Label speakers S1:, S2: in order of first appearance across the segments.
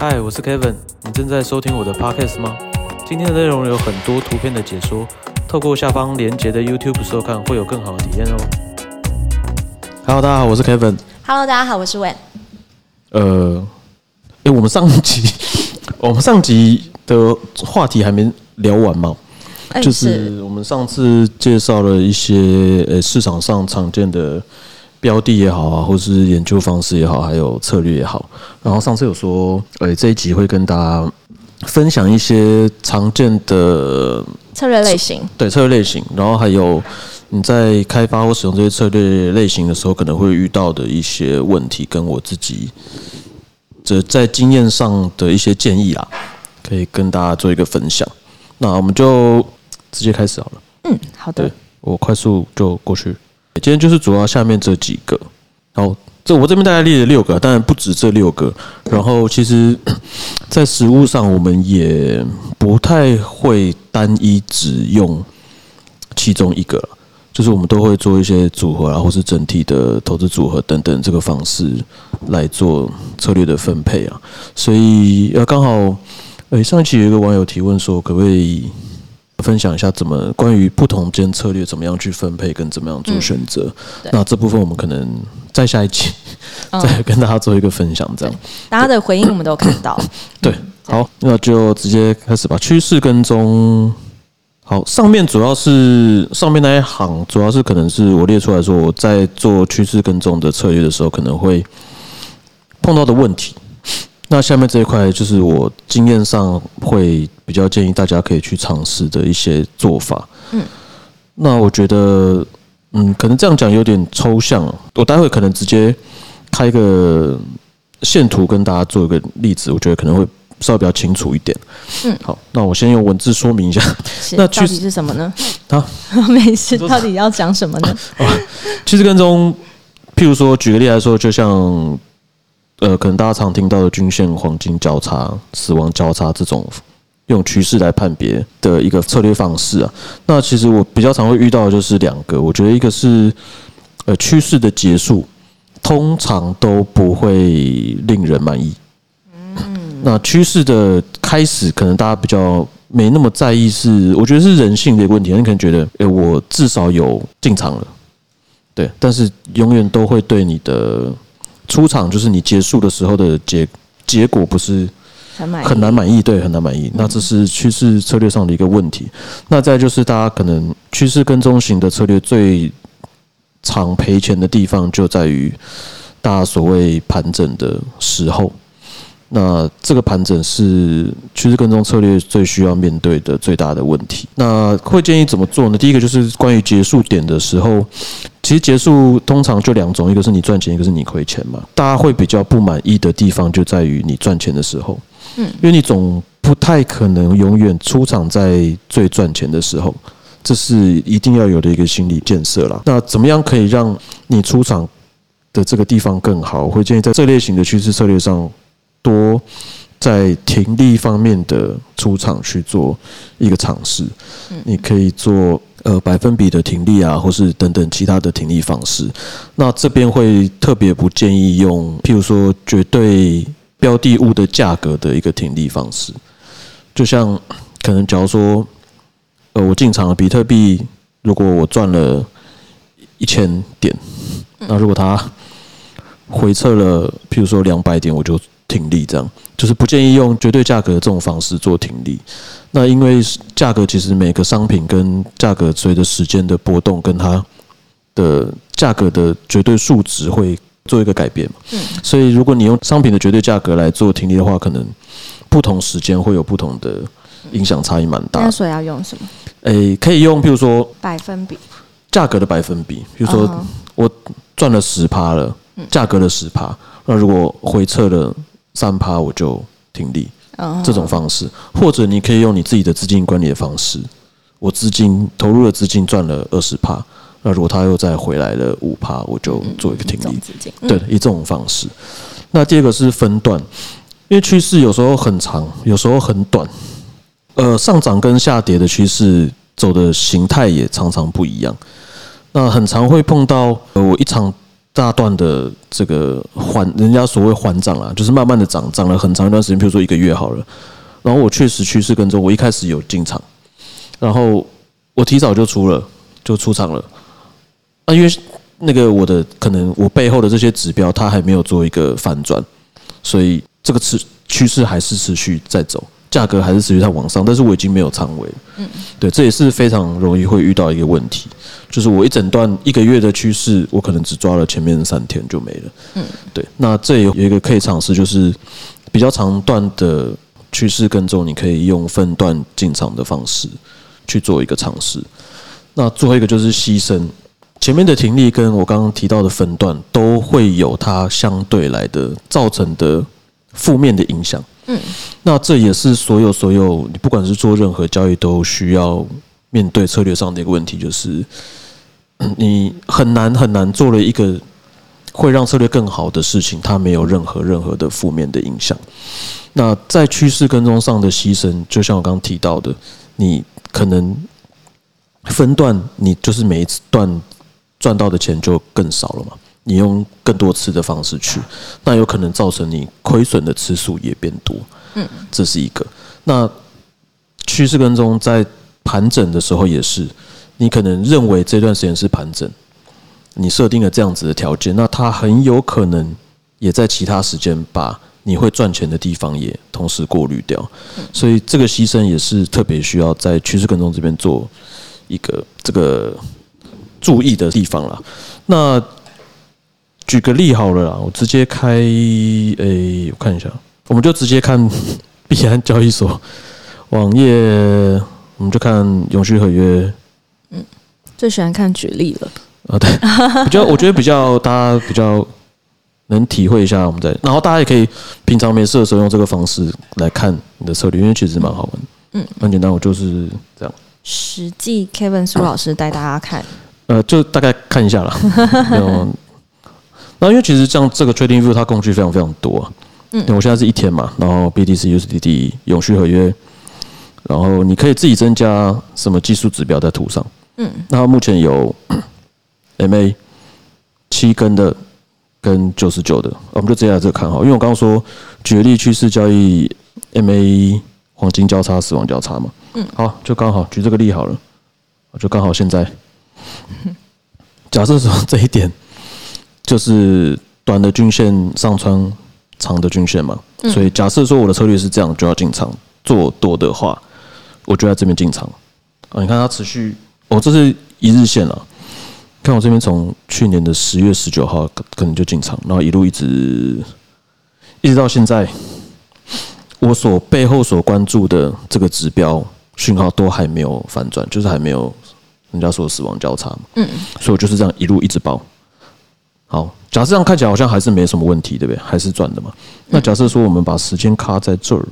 S1: 嗨，我是 Kevin，你正在收听我的 Podcast 吗？今天的内容有很多图片的解说，透过下方连结的 YouTube 收看会有更好的体验哦。Hello，大家好，我是 Kevin。
S2: Hello，大家好，我是 Wen。
S1: 呃，诶，我们上集我们上集的话题还没聊完嘛？
S2: 哎
S1: 就是我们上次介绍了一些呃市场上常见的标的也好啊，或是研究方式也好，还有策略也好。然后上次有说，呃，这一集会跟大家分享一些常见的
S2: 策略类型，
S1: 对策略类型，然后还有你在开发或使用这些策略类型的时候，可能会遇到的一些问题，跟我自己这在经验上的一些建议啊，可以跟大家做一个分享。那我们就直接开始好了。
S2: 嗯，好的，
S1: 我快速就过去。今天就是主要下面这几个，好，这我这边大概列了六个，当然不止这六个。然后其实，在实物上我们也不太会单一只用其中一个就是我们都会做一些组合啊，或是整体的投资组合等等这个方式来做策略的分配啊。所以呃，刚好，呃，上一期有一个网友提问说，可不可以分享一下怎么关于不同间策略怎么样去分配跟怎么样做选择？
S2: 对
S1: 那这部分我们可能在下一期、
S2: 嗯
S1: 再跟大家做一个分享，这样。
S2: 大家的回应我们都看到。
S1: 对，好，那就直接开始吧。趋势跟踪，好，上面主要是上面那一行，主要是可能是我列出来说，我在做趋势跟踪的策略的时候，可能会碰到的问题。那下面这一块就是我经验上会比较建议大家可以去尝试的一些做法。
S2: 嗯，
S1: 那我觉得，嗯，可能这样讲有点抽象，我待会可能直接开一个线图跟大家做一个例子，我觉得可能会稍微比较清楚一点。
S2: 嗯
S1: 好，那我先用文字说明一下。那
S2: 具体是什么呢？
S1: 啊，
S2: 没事，到底要讲什么呢？
S1: 其实跟踪，譬如说举个例来说，就像呃，可能大家常听到的均线黄金交叉、死亡交叉这种用趋势来判别的一个策略方式啊。那其实我比较常会遇到的就是两个，我觉得一个是呃趋势的结束，通常都不会令人满意。嗯 那趋势的开始，可能大家比较没那么在意是，我觉得是人性的一个问题。你可能觉得，诶，我至少有进场了，对，但是永远都会对你的出场，就是你结束的时候的结结果，不是
S2: 很
S1: 难满意，对，很难满意。那这是趋势策略上的一个问题。那再就是大家可能趋势跟踪型的策略最常赔钱的地方，就在于大家所谓盘整的时候。那这个盘整是趋势跟踪策略最需要面对的最大的问题。那会建议怎么做呢？第一个就是关于结束点的时候，其实结束通常就两种，一个是你赚钱，一个是你亏钱嘛。大家会比较不满意的地方就在于你赚钱的时候，
S2: 嗯
S1: 因为你总不太可能永远出场在最赚钱的时候，这是一定要有的一个心理建设啦。那怎么样可以让你出场的这个地方更好？我会建议在这类型的趋势策略上，多在停利方面的出场去做一个尝试。你可以做呃百分比的停利啊，或是等等其他的停利方式。那这边会特别不建议用，譬如说绝对标的物的价格的一个停利方式。就像可能假如说，呃，我进场了比特币，如果我赚了一千点，那如果它回撤了，譬如说两百点，我就停利，这样就是不建议用绝对价格这种方式做停利。那因为价格其实每个商品跟价格随着时间的波动，跟它的价格的绝对数值会做一个改变嘛。
S2: 嗯
S1: 所以如果你用商品的绝对价格来做停利的话，可能不同时间会有不同的影响差异蛮大的。
S2: 那所以要用什么
S1: 诶，可以用譬如说
S2: 百分比？
S1: 价格的百分比，比如说
S2: 嗯
S1: 我赚了十趴了，价格的十趴，那如果回撤了三趴，我就停利。
S2: 嗯
S1: 这种方式，或者你可以用你自己的资金管理的方式，我资金投入的资金赚了二十趴，那如果它又再回来了五趴，我就做一个停利对，以这种方式。那第二个是分段，因为趋势有时候很长，有时候很短。呃，上涨跟下跌的趋势走的形态也常常不一样。那很常会碰到，呃，我一场大段的这个缓，人家所谓缓涨啊，就是慢慢的涨，涨了很长一段时间，比如说一个月好了。然后我确实趋势跟踪，我一开始有进场，然后我提早就出了，就出场了。啊，因为那个我的可能我背后的这些指标它还没有做一个反转，所以这个持趋势还是持续在走，价格还是持续在往上，但是我已经没有仓位了。嗯，对，这也是非常容易会遇到一个问题，就是我一整段一个月的趋势，我可能只抓了前面三天就没了。嗯，对，那这有一个可以尝试，就是比较长段的趋势跟踪，你可以用分段进场的方式去做一个尝试。那最后一个就是牺牲。前面的停利跟我刚刚提到的分段都会有它相对来的造成的负面的影响。嗯，那这也是所有所有你不管是做任何交易都需要面对策略上的一个问题，就是 你很难很难做了一个会让策略更好的事情，它没有任何任何的负面的影响。那在趋势跟踪上的牺牲，就像我刚刚提到的，你可能分段，你就是每一次段。赚到的钱就更少了嘛？你用更多次的方式去，那有可能造成你亏损的次数也变多。嗯，这是一个。那趋势跟踪在盘整的时候也是，你可能认为这段时间是盘整，你设定了这样子的条件，那它很有可能也在其他时间把你会赚钱的地方也同时过滤掉。所以这个牺牲也是特别需要在趋势跟踪这边做一个这个。注意的地方了。那举个例好了啦，我直接开诶，我看一下，我们就直接看 币安交易所网页，我们就看永续合约。
S2: 嗯，最喜欢看举例了。啊，
S1: 对，比较我觉得比较大家比较能体会一下，我们在，然后大家也可以平常没事的时候用这个方式来看你的策略，因为其实蛮好玩。嗯，很简单，我就是这样。
S2: 实际 Kevin 苏老师带大家看。
S1: 呃，就大概看一下了。有，那因为其实像这个 Trading View 它工具非常非常多。嗯，我现在是一天嘛，然后 BTC、USDT 永续合约，然后你可以自己增加什么技术指标在图上。嗯，那目前有 MA 七根的跟九十九的，我们就直接来这看好。因为我刚刚说举例趋势交易 MA 黄金交叉、死亡交叉嘛。嗯，好，就刚好举这个例好了，就刚好现在。假设说这一点就是短的均线上穿长的均线嘛，所以假设说我的策略是这样，就要进场做多的话，我就在这边进场啊。你看它持续，哦，这是一日线了。看我这边从去年的十月十九号可能就进场，然后一路一直一直到现在，我所背后所关注的这个指标讯号都还没有反转，就是还没有。人家说死亡交叉嘛，嗯，所以我就是这样一路一直包。好，假设这样看起来好像还是没什么问题，对不对？还是赚的嘛。那假设说我们把时间卡在这儿，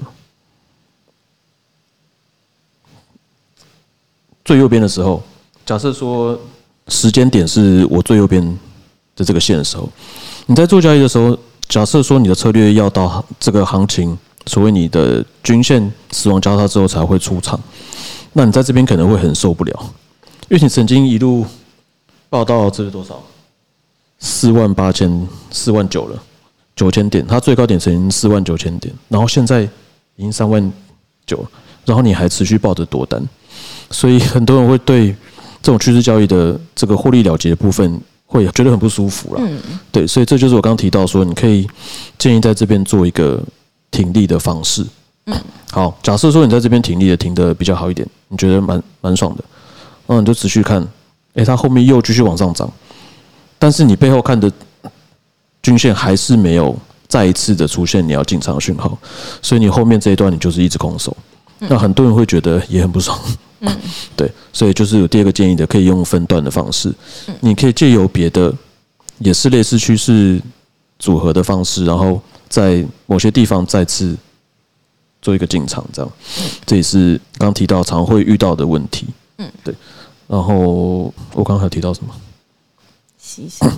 S1: 最右边的时候，假设说时间点是我最右边的这个线的时候，你在做交易的时候，假设说你的策略要到这个行情，所谓你的均线死亡交叉之后才会出场，那你在这边可能会很受不了。因为你曾经一路报到这是多少？四万八千四万九了，九千点，它最高点曾经四万九千点，然后现在已经三万九，然后你还持续抱着多单，所以很多人会对这种趋势交易的这个获利了结的部分会觉得很不舒服了。嗯，对，所以这就是我刚刚提到说，你可以建议在这边做一个停利的方式。嗯，好，假设说你在这边停利的停的比较好一点，你觉得蛮蛮爽的。嗯，你就持续看，哎，它后面又继续往上涨，但是你背后看的均线还是没有再一次的出现你要进场的讯号，所以你后面这一段你就是一直空手，那很多人会觉得也很不爽，嗯，对，所以就是有第二个建议的，可以用分段的方式，你可以借由别的也是类似趋势组合的方式，然后在某些地方再次做一个进场，这样，这也是刚提到常会遇到的问题，嗯，对。然后我刚才提到什么？
S2: 牺牲。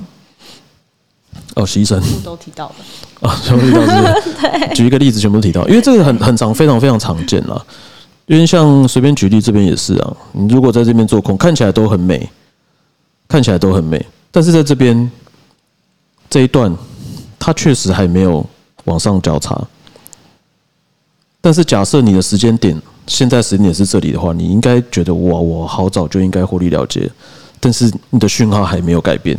S1: 哦，牺牲。
S2: 都提到了。
S1: 啊，全部提到是。举一个例子，全部提到，因为这个很很常，非常非常常见了。因为像随便举例，这边也是啊。你如果在这边做空，看起来都很美，看起来都很美，但是在这边这一段它确实还没有往上交叉，但是假设你的时间点现在时间点是这里的话，你应该觉得哇，我好早就应该获利了结，但是你的讯号还没有改变，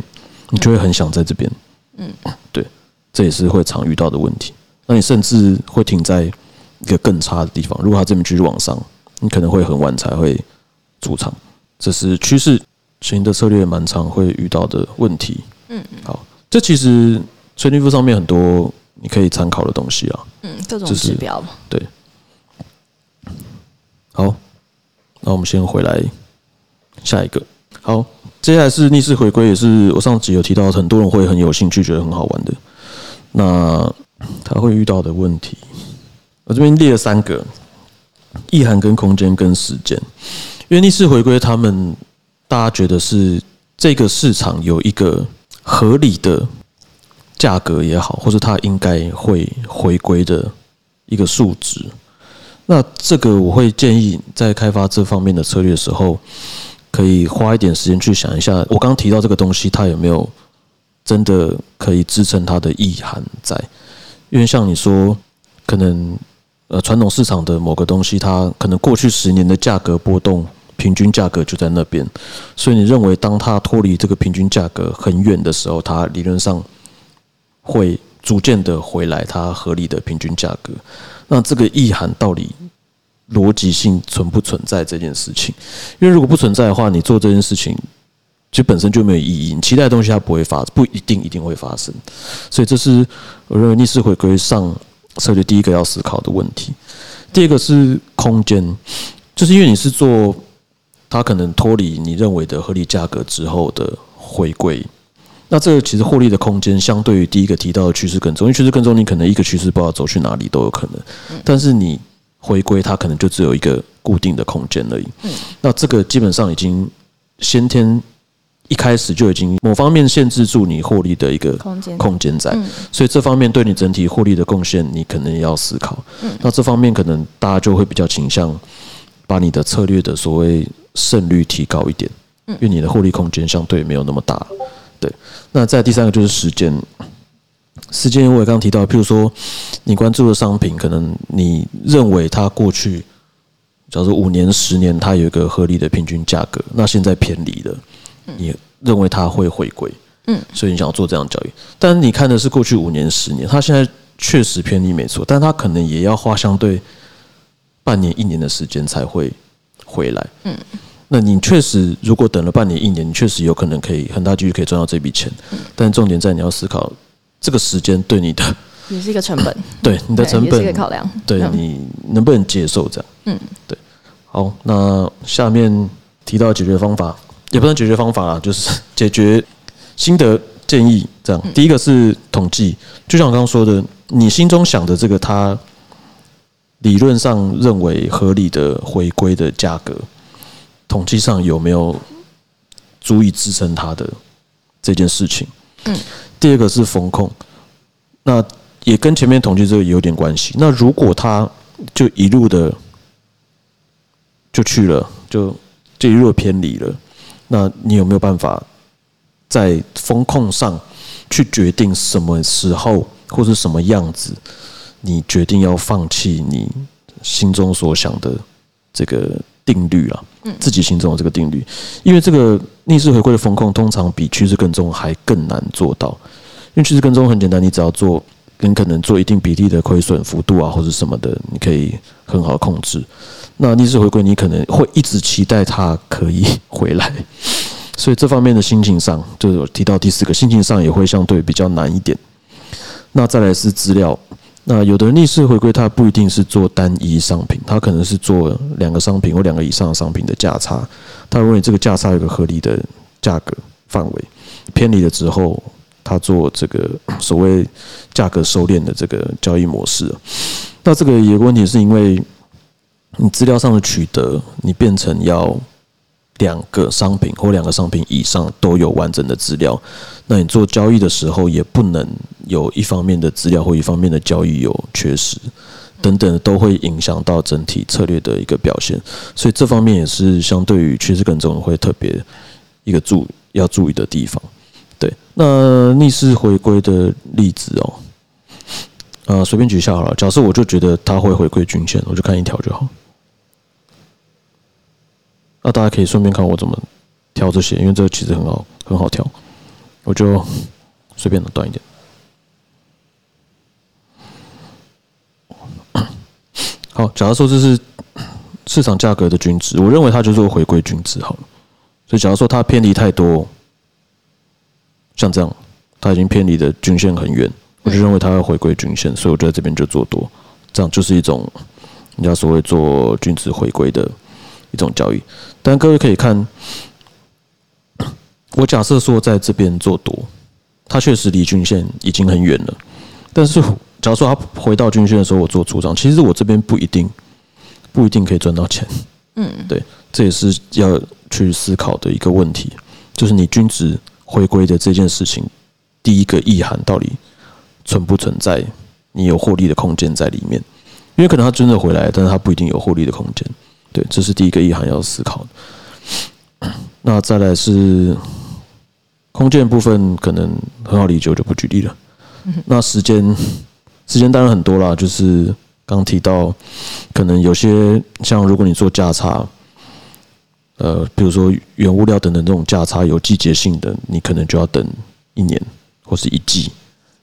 S1: 你就会很想在这边。嗯，对，这也是会常遇到的问题。那你甚至会停在一个更差的地方。如果它这边继续往上，你可能会很晚才会出场。这是趋势型的策略蛮常会遇到的问题。嗯，好，这其实崔立夫上面很多你可以参考的东西啊。
S2: 嗯，各种指标嘛。
S1: 对。好，那我们先回来下一个。好，接下来是逆势回归，也是我上集有提到，很多人会很有兴趣，觉得很好玩的。那他会遇到的问题，我这边列了三个：意涵、跟空间、跟时间。因为逆势回归，他们大家觉得是这个市场有一个合理的价格也好，或者它应该会回归的一个数值。那这个我会建议在开发这方面的策略的时候，可以花一点时间去想一下，我刚刚提到这个东西，它有没有真的可以支撑它的意涵在？因为像你说，可能呃传统市场的某个东西，它可能过去十年的价格波动，平均价格就在那边，所以你认为当它脱离这个平均价格很远的时候，它理论上会逐渐的回来它合理的平均价格。那这个意涵到底逻辑性存不存在这件事情？因为如果不存在的话，你做这件事情其实本身就没有意义。你期待的东西它不会发，不一定一定会发生。所以这是我认为逆势回归上策略第一个要思考的问题。第二个是空间，就是因为你是做它可能脱离你认为的合理价格之后的回归。那这个其实获利的空间，相对于第一个提到的趋势更重，因为趋势更重，你可能一个趋势不知道走去哪里都有可能。但是你回归，它可能就只有一个固定的空间而已。那这个基本上已经先天一开始就已经某方面限制住你获利的一个空间。空间在，所以这方面对你整体获利的贡献，你可能也要思考。那这方面可能大家就会比较倾向把你的策略的所谓胜率提高一点，因为你的获利空间相对没有那么大。对，那在第三个就是时间，时间我也刚刚提到，譬如说你关注的商品，可能你认为它过去，假如五年、十年，它有一个合理的平均价格，那现在偏离了，你认为它会回归，嗯，所以你想要做这样交易，但你看的是过去五年、十年，它现在确实偏离没错，但它可能也要花相对半年、一年的时间才会回来，嗯。那你确实，如果等了半年、一年，你确实有可能可以很大几率可以赚到这笔钱。但重点在你要思考这个时间对你的
S2: 也是一个成本，
S1: 对你的成本
S2: 考量，
S1: 对你能不能接受这样？嗯，对。好，那下面提到解决方法，也不算解决方法啦，就是解决心得建议这样。第一个是统计，就像我刚刚说的，你心中想的这个，他理论上认为合理的回归的价格。统计上有没有足以支撑它的这件事情？嗯，第二个是风控，那也跟前面统计这个有点关系。那如果他就一路的就去了，就就一路偏离了，那你有没有办法在风控上去决定什么时候或者什么样子，你决定要放弃你心中所想的这个？定律啊，自己心中的这个定律，因为这个逆势回归的风控通常比趋势跟踪还更难做到。因为趋势跟踪很简单，你只要做，跟可能做一定比例的亏损幅度啊，或者什么的，你可以很好的控制。那逆势回归，你可能会一直期待它可以 回来，所以这方面的心情上，就是提到第四个，心情上也会相对比较难一点。那再来是资料。那有的人逆势回归，它不一定是做单一商品，它可能是做两个商品或两个以上的商品的价差。他认为这个价差有个合理的价格范围，偏离了之后，他做这个所谓价格收敛的这个交易模式。那这个有个问题，是因为你资料上的取得，你变成要。两个商品或两个商品以上都有完整的资料，那你做交易的时候也不能有一方面的资料或一方面的交易有缺失，等等都会影响到整体策略的一个表现，所以这方面也是相对于趋势跟踪会特别一个注要注意的地方。对，那逆势回归的例子哦，呃，随便举一下好了。假设我就觉得它会回归均线，我就看一条就好。那大家可以顺便看我怎么调这些，因为这个其实很好很好调，我就随便的断一点。好，假如说这是市场价格的均值，我认为它就是回归均值好了。所以假如说它偏离太多，像这样，它已经偏离的均线很远，我就认为它要回归均线，所以我就在这边就做多，这样就是一种人家所谓做均值回归的一种交易。但各位可以看，我假设说在这边做多，它确实离均线已经很远了，但是。假如说它回到均线的时候，我做出账，其实我这边不一定不一定可以赚到钱。嗯，对，这也是要去思考的一个问题，就是你均值回归的这件事情，第一个意涵到底存不存在？你有获利的空间在里面？因为可能它真的回来，但是它不一定有获利的空间。对，这是第一个意涵要思考的。那再来是空间部分，可能很好理解，我就不举例了。那时间。时间当然很多啦，就是刚提到，可能有些像如果你做价差，呃，比如说原物料等等这种价差有季节性的，你可能就要等一年或是一季。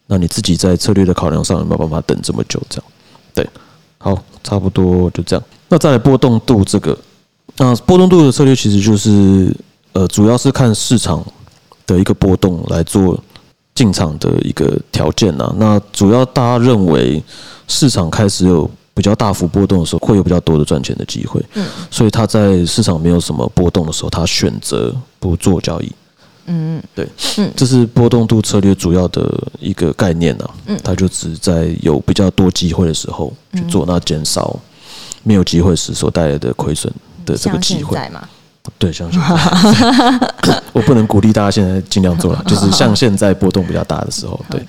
S1: 那你自己在策略的考量上有没有办法等这么久？这样对，好，差不多就这样。那再来波动度这个，那波动度的策略其实就是呃，主要是看市场的一个波动来做。进场的一个条件呐，那主要大家认为市场开始有比较大幅波动的时候，会有比较多的赚钱的机会。嗯，所以他在市场没有什么波动的时候，他选择不做交易。嗯对，嗯，这是波动度策略主要的一个概念呐。嗯，他就只在有比较多机会的时候去做，那减少没有机会时所带来的亏损的这个机会。对，像现在，我不能鼓励大家现在尽量做了，就是 像现在波动比较大的时候，对。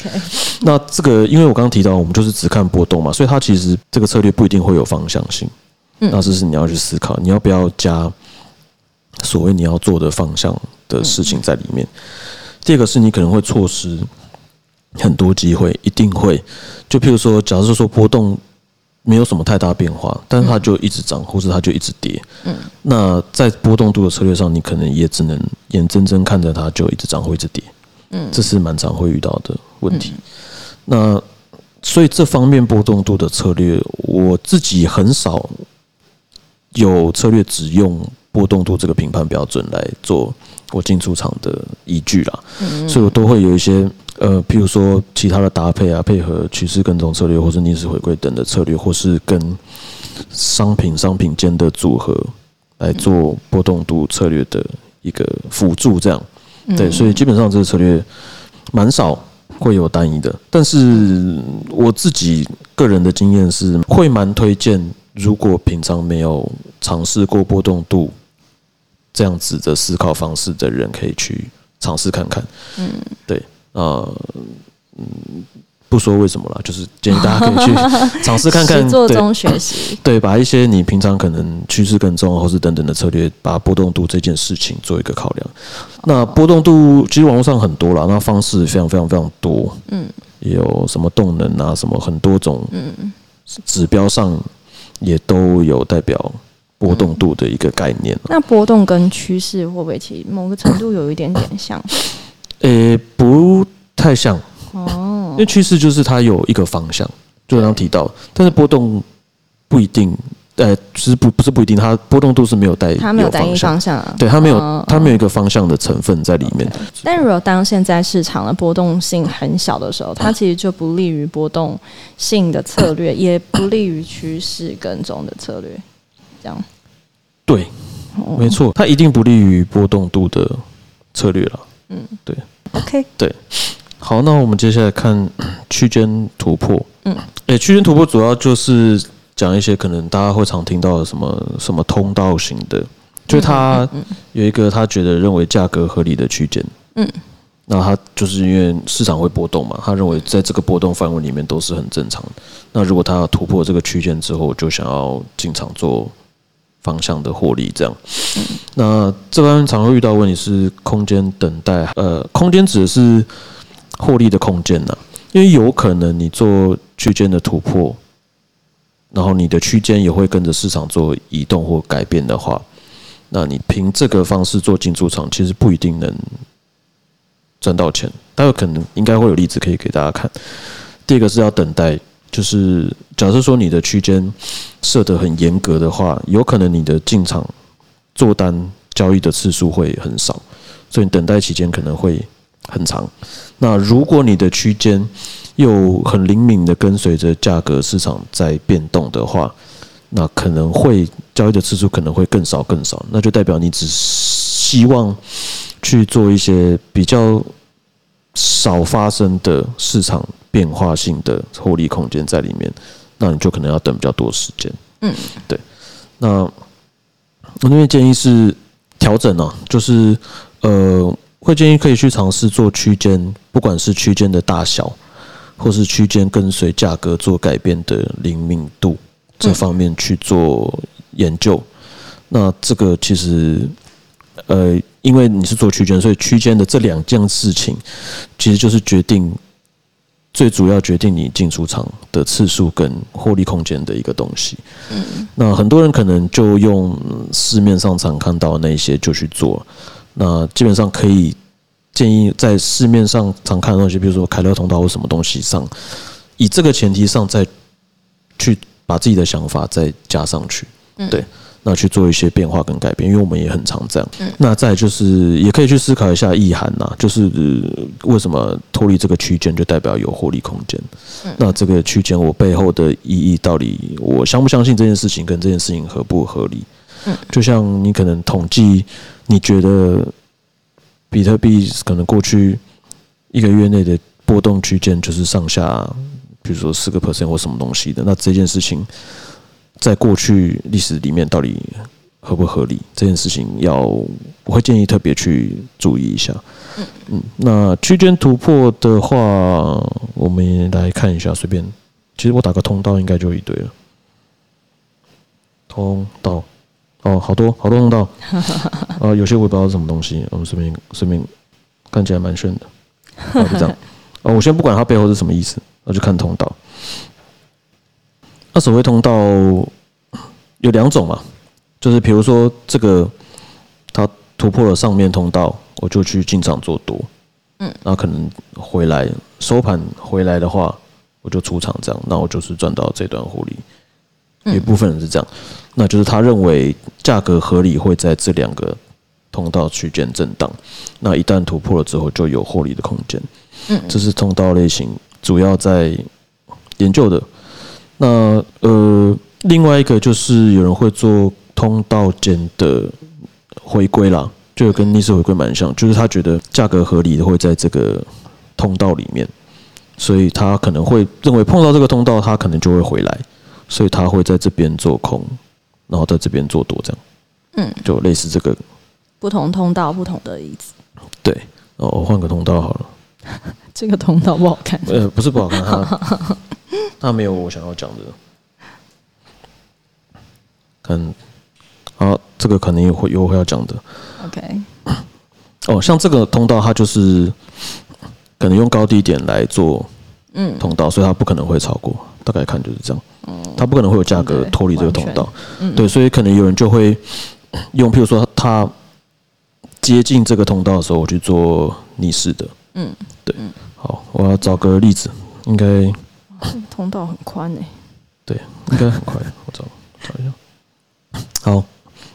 S1: 那这个，因为我刚刚提到，我们就是只看波动嘛，所以它其实这个策略不一定会有方向性。嗯，那这是你要去思考，你要不要加所谓你要做的方向的事情在里面。第二个是你可能会错失很多机会，一定会。就譬如说，假设说波动。没有什么太大变化，但是它就一直涨，或者它就一直跌。嗯，那在波动度的策略上，你可能也只能眼睁睁看着它就一直涨或一直跌。嗯，这是蛮常会遇到的问题。那所以这方面波动度的策略，我自己很少有策略只用波动度这个评判标准来做我进出场的依据啦。嗯，所以我都会有一些。呃，譬如说其他的搭配啊，配合趋势跟踪策略，或是逆势回归等的策略，或是跟商品商品间的组合来做波动度策略的一个辅助，这样。对，所以基本上这个策略蛮少会有单一的，但是我自己个人的经验是会蛮推荐，如果平常没有尝试过波动度这样子的思考方式的人，可以去尝试看看，嗯，对。呃，嗯，不说为什么了，就是建议大家可以去 尝试看看，
S2: 做中学习，
S1: 对，把一些你平常可能趋势跟踪或是等等的策略，把波动度这件事情做一个考量。那波动度其实网络上很多了，那方式非常非常非常多，嗯，有什么动能啊，什么很多种，嗯，指标上也都有代表波动度的一个概念。
S2: 那波动跟趋势会不会其实某个程度有一点点像？
S1: 呃，不太像。哦，因为趋势就是它有一个方向，就刚刚提到，但是波动不一定，呃，其实不不是不一定，它波动度是没有带，
S2: 它没有单一方向啊，
S1: 对，它没有，它没有一个方向的成分在里面。
S2: 但如果当现在市场的波动性很小的时候，它其实就不利于波动性的策略，也不利于趋势跟踪的策略，这样。
S1: 对，没错，它一定不利于波动度的策略了。嗯，对
S2: ，OK，
S1: 对，好，那我们接下来看区间突破。嗯，哎，区间突破主要就是讲一些可能大家会常听到的什么什么通道型的，就他有一个他觉得认为价格合理的区间。嗯，那他就是因为市场会波动嘛，他认为在这个波动范围里面都是很正常的。那如果他要突破这个区间之后，就想要进场做方向的获利。这样，那这边常会遇到问题是空间等待，呃，空间指的是获利的空间呐，因为有可能你做区间的突破，然后你的区间也会跟着市场做移动或改变的话，那你凭这个方式做进出场，其实不一定能赚到钱。但有可能应该会有例子可以给大家看。第一个是要等待，就是假设说你的区间设得很严格的话，有可能你的进场做单交易的次数会很少，所以等待期间可能会很长。那如果你的区间又很灵敏的跟随着价格市场在变动的话，那可能会交易的次数可能会更少更少，那就代表你只希望去做一些比较少发生的市场变化性的获利空间在里面，那你就可能要等比较多时间。
S2: 嗯，
S1: 对。那我那边建议是调整啊，就是呃，会建议可以去尝试做区间，不管是区间的大小。或是区间跟随价格做改变的灵敏度这方面去做研究，那这个其实，呃，因为你是做区间，所以区间的这两件事情，其实就是决定最主要决定你进出场的次数跟获利空间的一个东西。嗯，那很多人可能就用市面上常看到那些就去做，那基本上可以。建议在市面上常看的东西，比如说凯乐通道或什么东西上，以这个前提上再去把自己的想法再加上去，嗯对，那去做一些变化跟改变，因为我们也很常这样。那再就是也可以去思考一下意涵呐，就是为什么脱离这个区间就代表有获利空间？那这个区间我背后的意义到底我相不相信这件事情跟这件事情合不合理？嗯，就像你可能统计，你觉得。比特币可能过去一个月内的波动区间就是上下，比如说四个 percent 或什么东西的。那这件事情在过去历史里面到底合不合理？这件事情要我会建议特别去注意一下。嗯那区间突破的话，我们来看一下，随便，其实我打个通道应该就一堆了。通道。哦，好多好多通道，啊，有些我也不知道是什么东西，我们随便随便看起来蛮炫的，就这样。啊，我先不管它背后是什么意思，我就看通道。那所谓通道有两种嘛，就是比如说这个它突破了上面通道，我就去进场做多，嗯，那可能回来收盘回来的话，我就出场这样，那我就是赚到这段获利。有部分人是这样。那就是他认为价格合理会在这两个通道区间震荡，那一旦突破了之后就有获利的空间。嗯，这是通道类型主要在研究的。那呃，另外一个就是有人会做通道间的回归啦，就跟逆势回归蛮像，就是他觉得价格合理的会在这个通道里面，所以他可能会认为碰到这个通道，他可能就会回来，所以他会在这边做空。然后在这边做多，这样，嗯，就类似这个
S2: 不同通道不同的意思。
S1: 对，哦，我换个通道好了。
S2: 这个通道不好看。
S1: 呃，不是不好看，它它没有我想要讲的。看，好，这个肯定会有会要讲的。
S2: OK。
S1: 哦，像这个通道，它就是可能用高低点来做，嗯，通道，所以它不可能会超过。大概看就是这样。它不可能会有价格脱离这个通道，对，所以可能有人就会用，譬如说它接近这个通道的时候，我去做逆势的，嗯，对，好，我要找个例子，应该
S2: 通道很宽诶，
S1: 对，应该很快，我找找一下，好，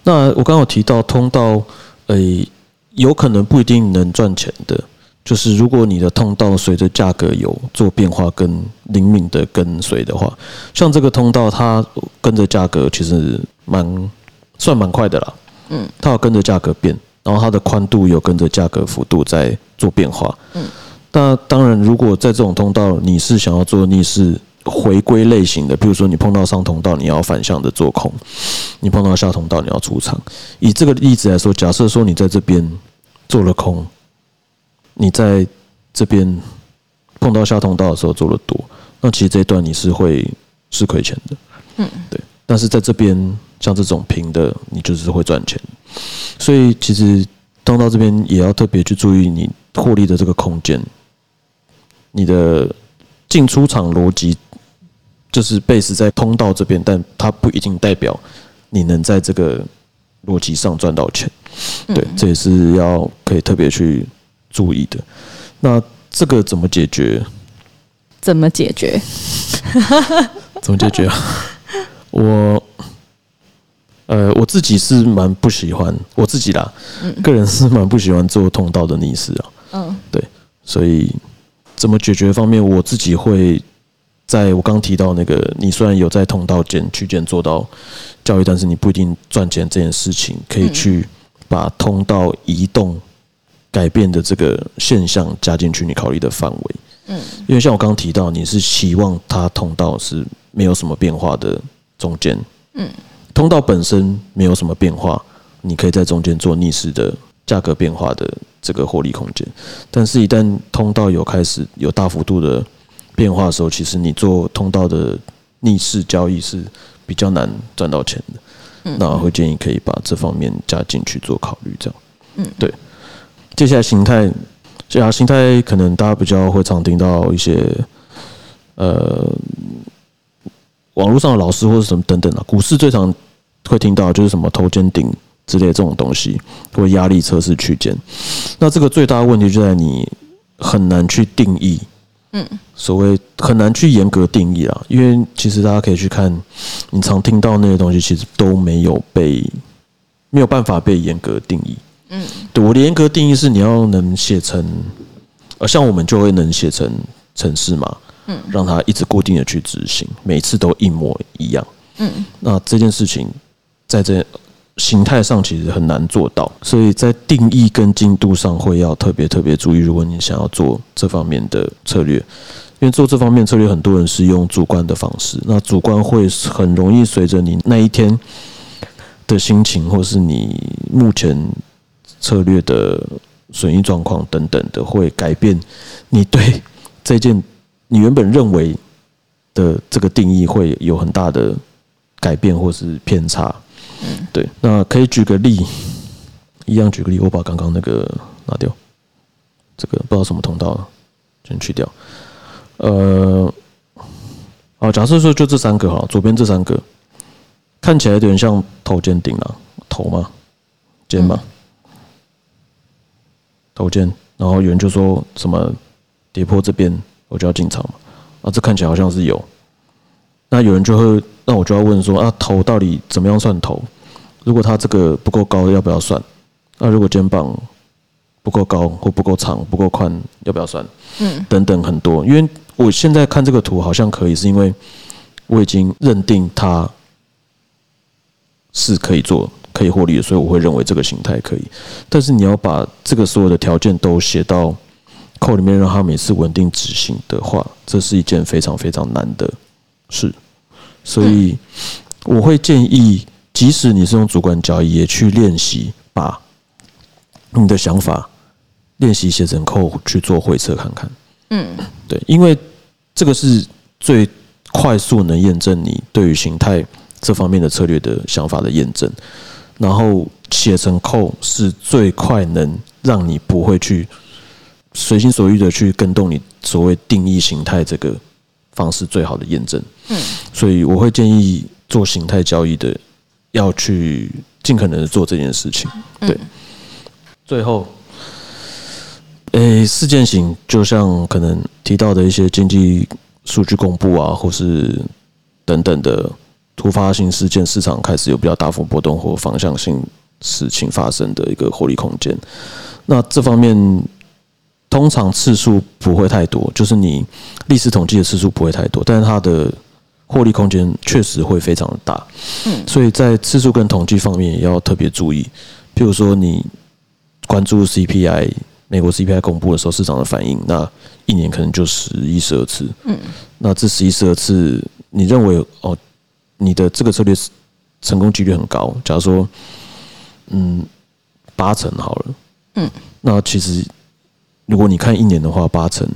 S1: 那我刚刚有提到通道，诶，有可能不一定能赚钱的。就是如果你的通道随着价格有做变化跟灵敏的跟随的话，像这个通道它跟着价格其实蛮算蛮快的啦。嗯，它有跟着价格变，然后它的宽度有跟着价格幅度在做变化。嗯，那当然，如果在这种通道你是想要做逆势回归类型的，比如说你碰到上通道你要反向的做空，你碰到下通道你要出场。以这个例子来说，假设说你在这边做了空。你在这边碰到下通道的时候做的多，那其实这一段你是会是亏钱的，嗯，对。但是在这边像这种平的，你就是会赚钱。所以其实通道这边也要特别去注意你获利的这个空间，你的进出场逻辑就是 base 在通道这边，但它不一定代表你能在这个逻辑上赚到钱。对，这也是要可以特别去注意的。那这个怎么解决？
S2: 怎么解决？
S1: 怎么解决啊？我，呃，我自己是蛮不喜欢我自己啦，个人是蛮不喜欢做通道的逆势啊。嗯，对，所以怎么解决方面，我自己会在我刚提到那个，你虽然有在通道间区间做到教育，但是你不一定赚钱这件事情，可以去把通道移动改变的这个现象加进去，你考虑的范围。嗯，因为像我刚刚提到，你是希望它通道是没有什么变化的中间，嗯，通道本身没有什么变化，你可以在中间做逆势的价格变化的这个获利空间。但是，一旦通道有开始有大幅度的变化的时候，其实你做通道的逆势交易是比较难赚到钱的。嗯，那我会建议可以把这方面加进去做考虑，这样。嗯，对。接下来形态。这样形态可能大家比较会常听到一些，呃，网络上的老师或者什么等等啊，股市最常会听到就是什么头肩顶之类这种东西，或压力测试区间。那这个最大的问题就在你很难去定义，嗯，所谓很难去严格定义啊，因为其实大家可以去看，你常听到那些东西，其实都没有被没有办法被严格定义。嗯，对，我的严格定义是你要能写成，呃，像我们就会能写成程式嘛，嗯，让它一直固定的去执行，每次都一模一样，嗯，那这件事情在这形态上其实很难做到，所以在定义跟精度上会要特别特别注意。如果你想要做这方面的策略，因为做这方面策略，很多人是用主观的方式，那主观会很容易随着你那一天的心情，或是你目前。策略的损益状况等等的，会改变你对这件你原本认为的这个定义会有很大的改变或是偏差。对。那可以举个例，一样举个例，我把刚刚那个拿掉，这个不知道什么通道，先去掉。呃，好，假设说就这三个哈，左边这三个看起来有点像头肩顶啊，头吗？肩吗？头肩，然后有人就说什么跌破这边我就要进场嘛，啊，这看起来好像是有。那有人就会，那我就要问说啊，头到底怎么样算头？如果它这个不够高，要不要算？那如果肩膀不够高或不够长、不够宽，要不要算？嗯，等等很多。因为我现在看这个图好像可以，是因为我已经认定它是可以做。可以获利的，所以我会认为这个形态可以。但是你要把这个所有的条件都写到扣里面，让它每次稳定执行的话，这是一件非常非常难的事。所以我会建议，即使你是用主观交易，也去练习把你的想法练习写成扣去做回测看看。嗯，对，因为这个是最快速能验证你对于形态这方面的策略的想法的验证。然后写成扣是最快能让你不会去随心所欲的去跟动你所谓定义形态这个方式最好的验证。嗯，所以我会建议做形态交易的要去尽可能的做这件事情。对，最后，诶，事件型就像可能提到的一些经济数据公布啊，或是等等的。突发性事件，市场开始有比较大幅波动或方向性事情发生的一个获利空间。那这方面通常次数不会太多，就是你历史统计的次数不会太多，但是它的获利空间确实会非常的大。嗯，所以在次数跟统计方面也要特别注意。譬如说，你关注 CPI，美国 CPI 公布的时候市场的反应，那一年可能就十一十二次。嗯，那这十一十二次，你认为哦？你的这个策略是成功几率很高。假如说，嗯，八成好了，嗯，那其实如果你看一年的话，八成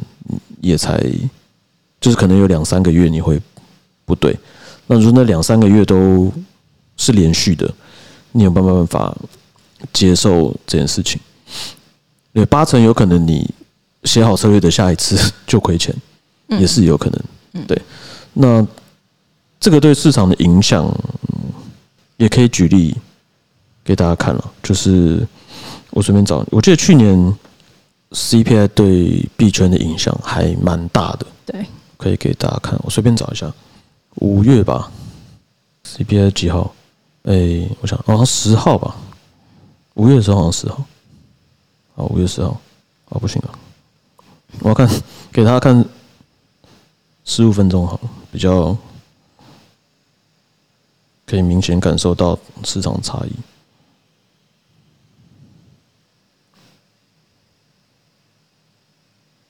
S1: 也才就是可能有两三个月你会不对。那如果那两三个月都是连续的，你有办法办法接受这件事情？对，八成有可能你写好策略的下一次 就亏钱，也是有可能。对，那这个对市场的影响，也可以举例给大家看了。就是我随便找，我记得去年 CPI 对币圈的影响还蛮大的。
S2: 对，
S1: 可以给大家看。我随便找一下，五月吧，CPI 几号？哎，我想好像十号吧。五月的时候好像十号。好，五月十号。啊，不行啊！我要看，给他看十五分钟好了，比较可以明显感受到市场差异。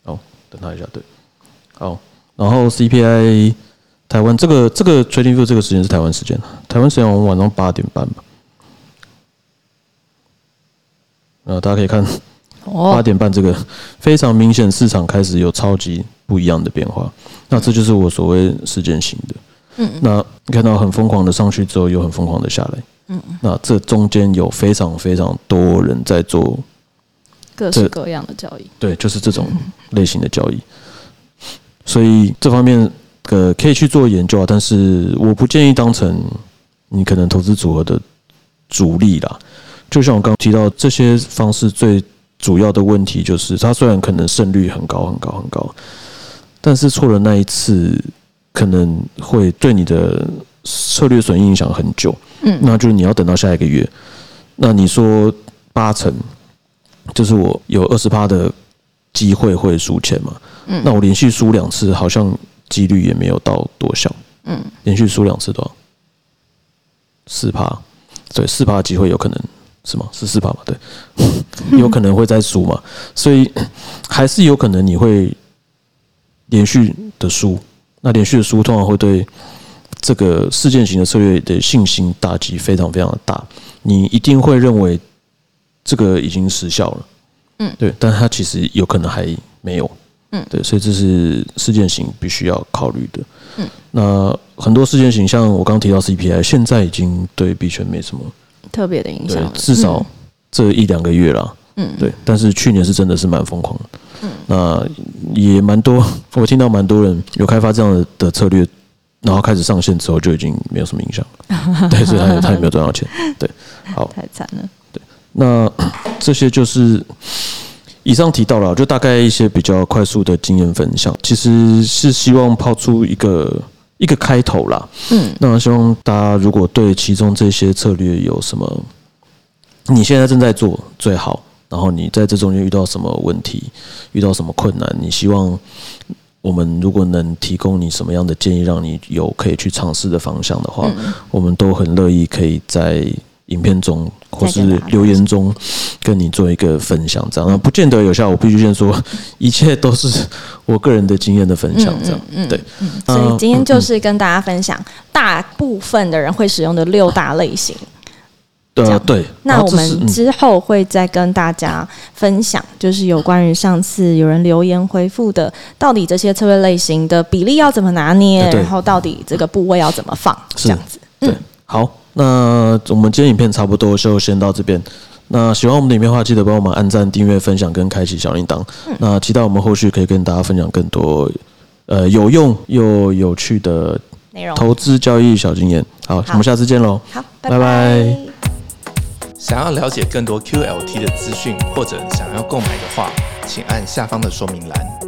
S1: 好，等他一下，对。好，然后 CPI 台湾这个这个 trading view 这个时间是台湾时间，台湾时间我们晚上八点半吧。呃，大家可以看八点半这个非常明显，市场开始有超级不一样的变化。那这就是我所谓时间型的。嗯，那你看到很疯狂的上去之后，又很疯狂的下来。嗯，那这中间有非常非常多人在做
S2: 各式各样的交易。
S1: 对，就是这种类型的交易。所以这方面呃可以去做研究啊，但是我不建议当成你可能投资组合的主力啦。就像我刚刚提到，这些方式最主要的问题就是，它虽然可能胜率很高很高很高，但是错了那一次，可能会对你的策略损影响很久。嗯，那就是你要等到下一个月。那你说八成，就是我有二十趴的机会会输钱嘛？嗯，那我连续输两次，好像几率也没有到多小。嗯，连续输两次多少？四趴，对，四趴机会有可能是吗？是四趴嘛？对，有可能会再输嘛？所以还是有可能你会连续的输。那连续的输通常会对这个事件型的策略的信心打击非常非常的大。你一定会认为这个已经失效了。嗯，对，但它其实有可能还没有。嗯，对，所以这是事件型必须要考虑的。嗯，那很多事件型，像我刚提到 CPI，现在已经对币圈没什么
S2: 特别的影响，
S1: 至少这一两个月了。嗯，对，但是去年是真的是蛮疯狂的。嗯，那也蛮多，我听到蛮多人有开发这样的的策略，然后开始上线之后就已经没有什么影响。对，所以他也他也没有赚到钱。对，好，
S2: 太惨了。
S1: 对，那 这些就是。以上提到了，就大概一些比较快速的经验分享，其实是希望抛出一个一个开头啦。嗯，那希望大家如果对其中这些策略有什么，你现在正在做最好，然后你在这中间遇到什么问题，遇到什么困难，你希望我们如果能提供你什么样的建议，让你有可以去尝试的方向的话，我们都很乐意可以在。影片中或是留言中跟你做一个分享，这样那不见得有效。我必须先说，一切都是我个人的经验的分享，这样对。
S2: 所以今天就是跟大家分享大部分的人会使用的六大类型。
S1: 对对。
S2: 那我们之后会再跟大家分享，就是有关于上次有人留言回复的，到底这些策略类型的比例要怎么拿捏，然后到底这个部位要怎么放，这样子。
S1: 对，好。那我们今天影片差不多就先到这边。那喜欢我们的影片的话，记得帮我们按赞、订阅、分享跟开启小铃铛。那期待我们后续可以跟大家分享更多呃有用又有趣的
S2: 内容，
S1: 投资交易小经验。好，我们下次见喽。
S2: 好，拜拜。
S3: 想要了解更多 QLT 的资讯或者想要购买的话，请按下方的说明栏。